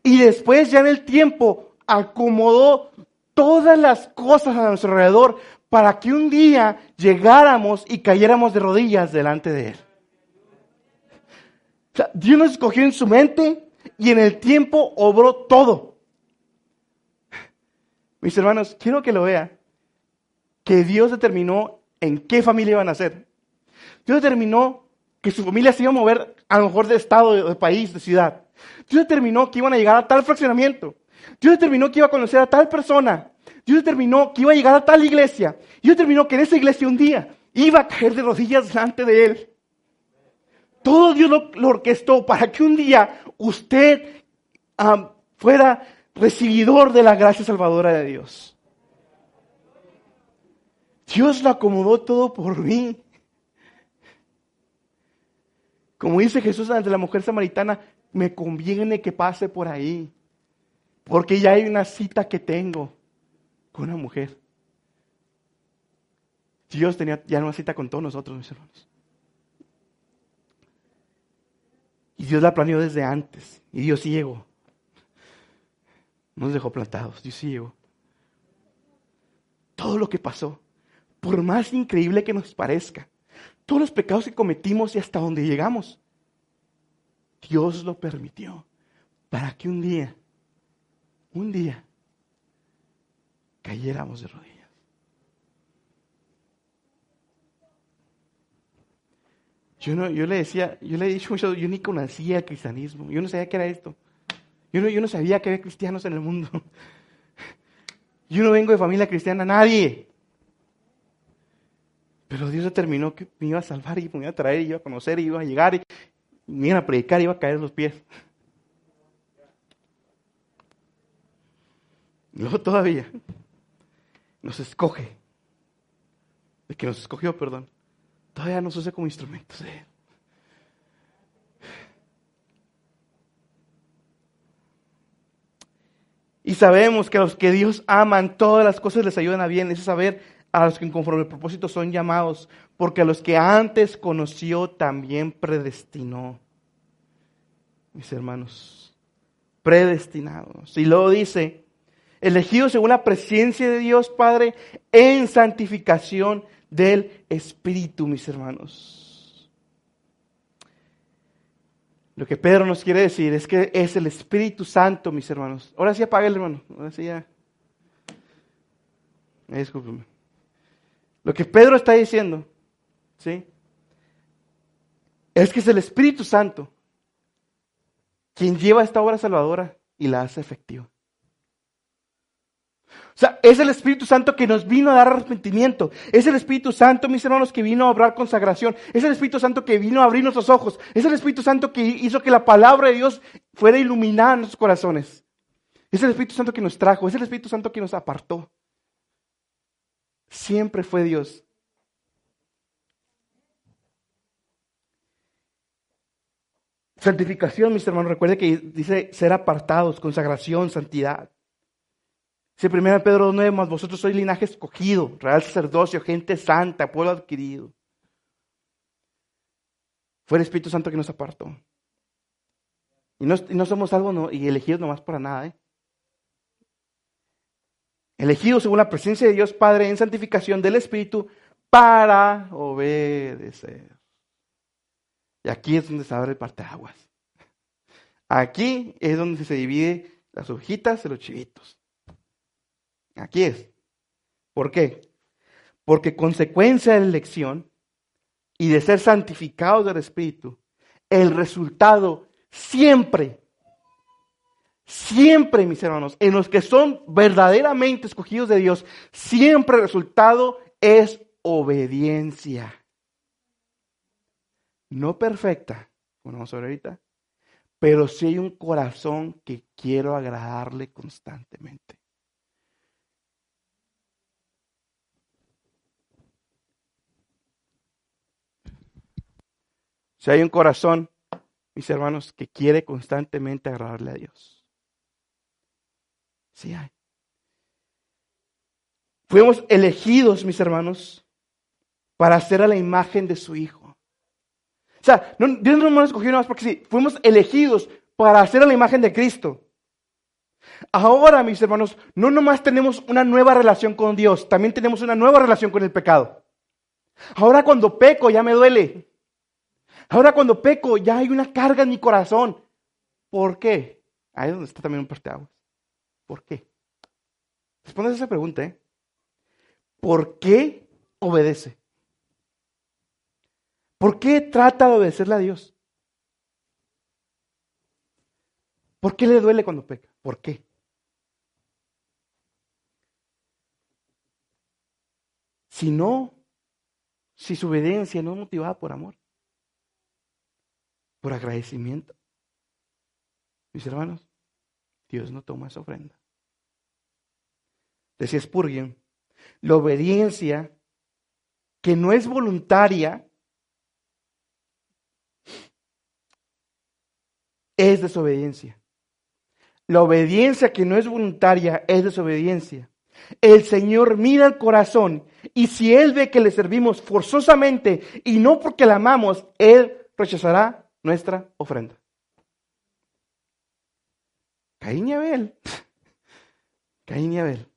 Y después ya en el tiempo acomodó todas las cosas a nuestro alrededor para que un día llegáramos y cayéramos de rodillas delante de Él. Dios nos escogió en su mente y en el tiempo obró todo. Mis hermanos, quiero que lo vean, que Dios determinó en qué familia iban a nacer. Dios determinó que su familia se iba a mover a lo mejor de estado, de, país, de ciudad. Dios determinó que iban a llegar a tal fraccionamiento. Dios determinó que iba a conocer a tal persona. Dios determinó que iba a llegar a tal iglesia. Dios determinó que en esa iglesia un día iba a caer de rodillas delante de Él. Todo Dios lo, orquestó para que un día usted fuera recibidor de la gracia salvadora de Dios. Dios lo acomodó todo por mí. Como dice Jesús ante la mujer samaritana, me conviene que pase por ahí, porque ya hay una cita que tengo con una mujer. Dios tenía ya una cita con todos nosotros, mis hermanos. Y Dios la planeó desde antes. Y Dios sí llegó. No nos dejó plantados. Dios sí llegó. Todo lo que pasó, por más increíble que nos parezca, todos los pecados que cometimos y hasta donde llegamos. Dios lo permitió para que un día, un día, cayéramos de rodillas. Yo, no, yo le decía, yo le he dicho mucho, yo ni conocía el cristianismo, yo no sabía qué era esto. Yo no, yo no sabía que había cristianos en el mundo. Yo no vengo de familia cristiana, nadie. Pero Dios determinó que me iba a salvar y me iba a traer, y iba a conocer, y iba a llegar, y me iba a predicar, y iba a caer los pies. Luego todavía nos escoge, de que nos escogió, perdón, todavía nos usa como instrumentos de Él. Y sabemos que a los que Dios aman, todas las cosas les ayudan a bien. Es saber a los que conforme el propósito son llamados, porque a los que antes conoció también predestinó. Mis hermanos, predestinados. Y luego dice, elegidos según la presencia de Dios Padre en santificación del Espíritu, mis hermanos. Lo que Pedro nos quiere decir es que es el Espíritu Santo, mis hermanos. Ahora sí apaga el hermano. Ahora sí ya. Discúlpeme. Lo que Pedro está diciendo, ¿sí? Es que es el Espíritu Santo quien lleva esta obra salvadora y la hace efectiva. O sea, es el Espíritu Santo que nos vino a dar arrepentimiento. Es el Espíritu Santo, mis hermanos, que vino a obrar consagración. Es el Espíritu Santo que vino a abrir nuestros ojos. Es el Espíritu Santo que hizo que la palabra de Dios fuera iluminada en nuestros corazones. Es el Espíritu Santo que nos trajo. Es el Espíritu Santo que nos apartó siempre fue Dios. Santificación, mis hermanos, recuerde que dice ser apartados, consagración, santidad. Si 1 Pedro 9 más vosotros sois linaje escogido, real sacerdocio, gente santa, pueblo adquirido. Fue el Espíritu Santo que nos apartó. Y no, somos algo y elegidos nomás para nada. ¿eh? Elegidos según la presencia de Dios Padre en santificación del Espíritu para obedecer. Y aquí es donde se abre el parteaguas. Aquí es donde se divide las hojitas de los chivitos. Aquí es. ¿Por qué? Porque consecuencia de la elección y de ser santificados del Espíritu, el resultado siempre, siempre, mis hermanos, en los que son verdaderamente escogidos de Dios, siempre el resultado es obediencia. No perfecta, como vamos a ver ahorita, pero sí hay un corazón que quiero agradarle constantemente. Si hay un corazón, mis hermanos, que quiere constantemente agradarle a Dios. Sí hay. Fuimos elegidos, mis hermanos, para hacer a la imagen de su Hijo. O sea, Dios no nos escogió nada más porque sí, fuimos elegidos para hacer a la imagen de Cristo. Ahora, mis hermanos, no nomás tenemos una nueva relación con Dios, también tenemos una nueva relación con el pecado. Ahora cuando peco ya me duele. Ahora cuando peco ya hay una carga en mi corazón. ¿Por qué? Ahí es donde está también un parteaguas. ¿Por qué? Responde esa pregunta, ¿eh? ¿Por qué obedece? ¿Por qué trata de obedecerle a Dios? ¿Por qué le duele cuando peca? ¿Por qué? Si no, si su obediencia no es motivada por amor por agradecimiento. Mis hermanos, Dios no toma esa ofrenda. Decía Spurgeon, la obediencia que no es voluntaria es desobediencia. La obediencia que no es voluntaria es desobediencia. El Señor mira el corazón y si Él ve que le servimos forzosamente y no porque la amamos, Él rechazará nuestra ofrenda. Caín y Abel. Caín y Abel.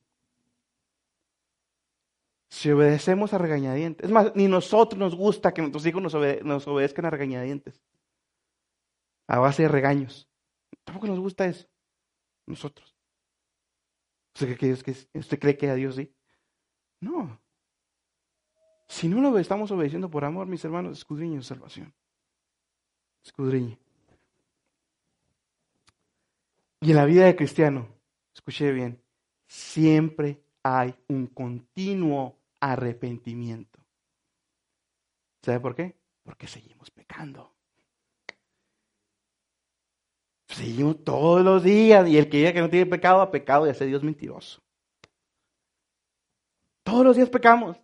Si obedecemos a regañadientes. Es más, ni nosotros nos gusta que nuestros hijos nos, obedezcan a regañadientes. A base de regaños. Tampoco nos gusta eso. Nosotros. ¿Usted cree que, usted cree que a Dios sí? No. Si no lo estamos obedeciendo por amor, mis hermanos, escudriño salvación. Escudriñe. Y en la vida de cristiano, escuché bien, siempre hay un continuo arrepentimiento. ¿Sabe por qué? Porque seguimos pecando. Seguimos todos los días y el que diga que no tiene pecado ha pecado y hace Dios mentiroso. Todos los días pecamos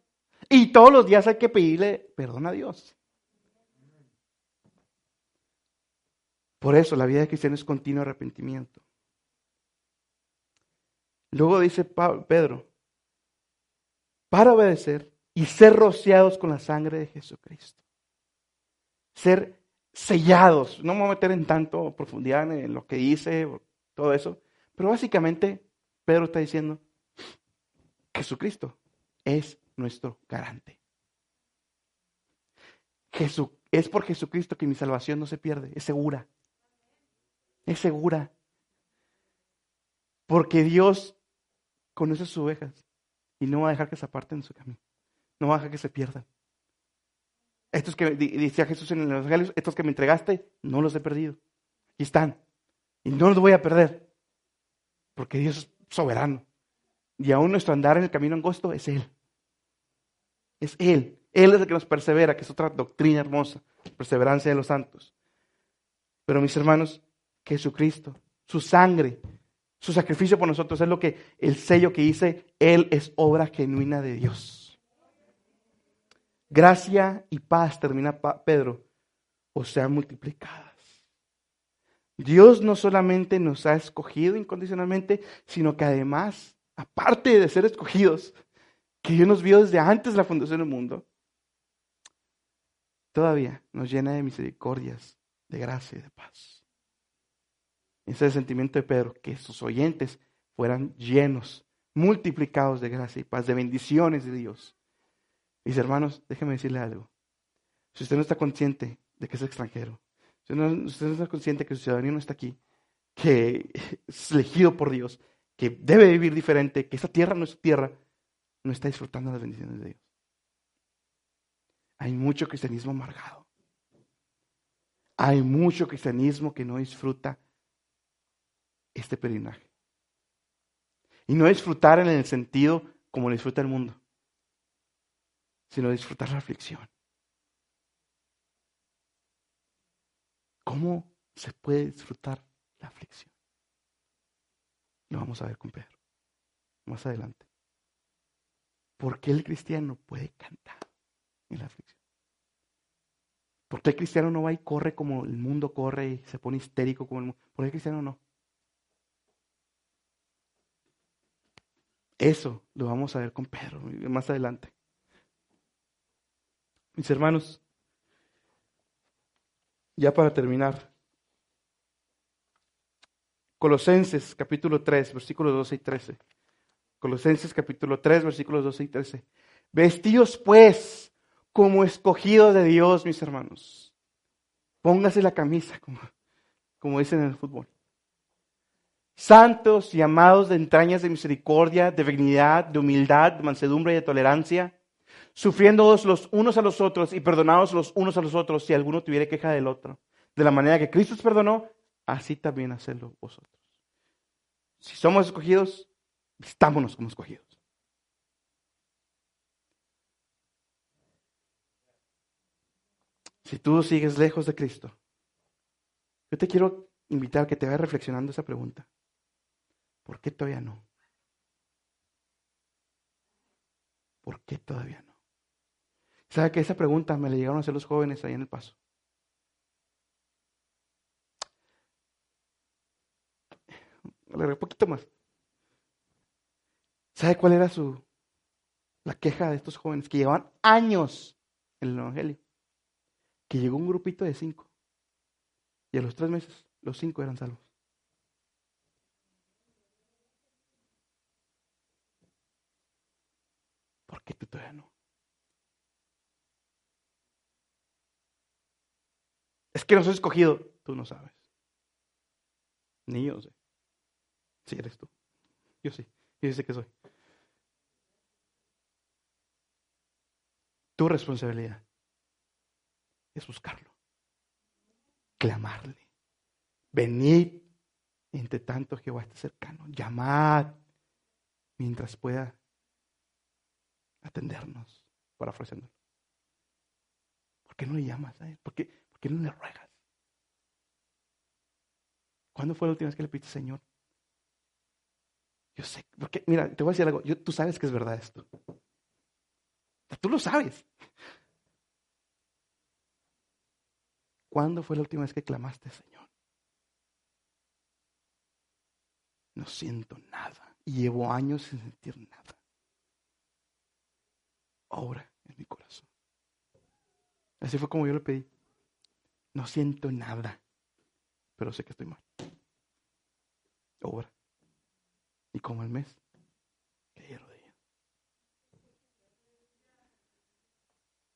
y todos los días hay que pedirle perdón a Dios. Por eso la vida de cristiano es continuo arrepentimiento. Luego dice Pedro, para obedecer y ser rociados con la sangre de Jesucristo. Ser sellados. No me voy a meter en tanto profundidad en lo que dice, todo eso. Pero básicamente Pedro está diciendo, Jesucristo es nuestro garante. es por Jesucristo que mi salvación no se pierde, es segura es segura. Porque Dios conoce sus ovejas y no va a dejar que se aparten de su camino. No va a dejar que se pierdan. Estos que decía Jesús en los evangelios, estos que me entregaste, no los he perdido. Aquí están. Y no los voy a perder. Porque Dios es soberano. Y aún nuestro andar en el camino angosto es Él. Es Él. Él es el que nos persevera, que es otra doctrina hermosa. Perseverancia de los santos. Pero mis hermanos, Jesucristo, su sangre, su sacrificio por nosotros es lo que el sello que dice, Él es obra genuina de Dios. Gracia y paz, termina Pedro, o sean multiplicadas. Dios no solamente nos ha escogido incondicionalmente, sino que además, aparte de ser escogidos, que Dios nos vio desde antes de la fundación del mundo, todavía nos llena de misericordias, de gracia y de paz. Ese es el sentimiento de Pedro, que sus oyentes fueran llenos, multiplicados de gracia y paz, de bendiciones de Dios. Mis hermanos, déjenme decirle algo. Si usted no está consciente de que es extranjero, si usted no está consciente que su ciudadanía no está aquí, que es elegido por Dios, que debe vivir diferente, que esa tierra no es su tierra, no está disfrutando las bendiciones de Dios. Hay mucho cristianismo amargado. Hay mucho cristianismo que no disfruta este peregrinaje. Y no disfrutar en el sentido como lo disfruta el mundo, sino disfrutar la aflicción. ¿Cómo se puede disfrutar la aflicción? Lo vamos a ver con Pedro más adelante. ¿Por qué el cristiano puede cantar en la aflicción? ¿Por qué el cristiano no va y corre como el mundo corre y se pone histérico como el mundo? ¿Por qué el cristiano no? Eso lo vamos a ver con Pedro más adelante. Mis hermanos, ya para terminar, Colosenses capítulo 3, versículos 12 y 13. Colosenses capítulo 3, versículos 12 y 13. Vestidos pues como escogidos de Dios, mis hermanos. Póngase la camisa, como, como dicen en el fútbol santos y amados de entrañas de misericordia, de benignidad, de humildad, de mansedumbre y de tolerancia, sufriendo los unos a los otros y perdonados los unos a los otros si alguno tuviera queja del otro. De la manera que Cristo os perdonó, así también hacedlo vosotros. Si somos escogidos, vistámonos como escogidos. Si tú sigues lejos de Cristo, yo te quiero invitar a que te vayas reflexionando esa pregunta. ¿Por qué todavía no? ¿Por qué todavía no? ¿Sabe que esa pregunta me la llegaron a hacer los jóvenes ahí en el paso? Un poquito más. ¿Sabe cuál era su la queja de estos jóvenes que llevaban años en el Evangelio? Que llegó un grupito de cinco. Y a los tres meses, los cinco eran salvos. ¿Por qué tú todavía no? Es que no soy escogido. Tú no sabes. Ni yo sé. Sí eres tú. Yo sí. Yo sé que soy. Tu responsabilidad es buscarlo. Clamarle. Venid. Entre tanto Jehová esté cercano. Llamad mientras pueda atendernos, parafraseando. ¿Por qué no le llamas a él? ¿Por qué, no le ruegas? ¿Cuándo fue la última vez que le pediste, Señor? Yo sé, porque, mira, te voy a decir algo, tú sabes que es verdad esto. Tú lo sabes. ¿Cuándo fue la última vez que clamaste, Señor? No siento nada. Y llevo años sin sentir nada obra en mi corazón. Así fue como yo le pedí. No siento nada, pero sé que estoy mal. Obra. Y como el mes, que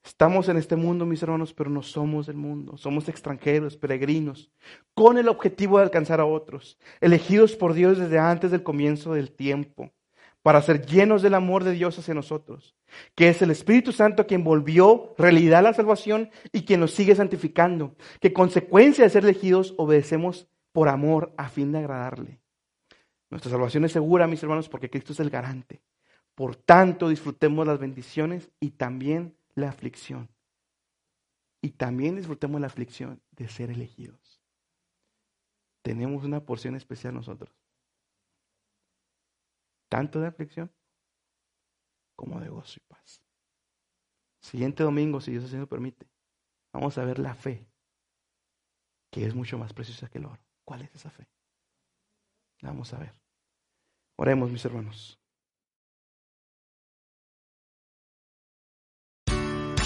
Estamos en este mundo, mis hermanos, pero no somos del mundo. Somos extranjeros, peregrinos, con el objetivo de alcanzar a otros, elegidos por Dios desde antes del comienzo del tiempo para ser llenos del amor de Dios hacia nosotros, que es el Espíritu Santo quien volvió realidad la salvación y quien nos sigue santificando, que consecuencia de ser elegidos obedecemos por amor a fin de agradarle. Nuestra salvación es segura, mis hermanos, porque Cristo es el garante. Por tanto, disfrutemos las bendiciones y también la aflicción. Y también disfrutemos la aflicción de ser elegidos. Tenemos una porción especial nosotros tanto de aflicción como de gozo y paz. Siguiente domingo, si Dios así lo permite, vamos a ver la fe, que es mucho más preciosa que el oro. ¿Cuál es esa fe? Vamos a ver. Oremos, mis hermanos.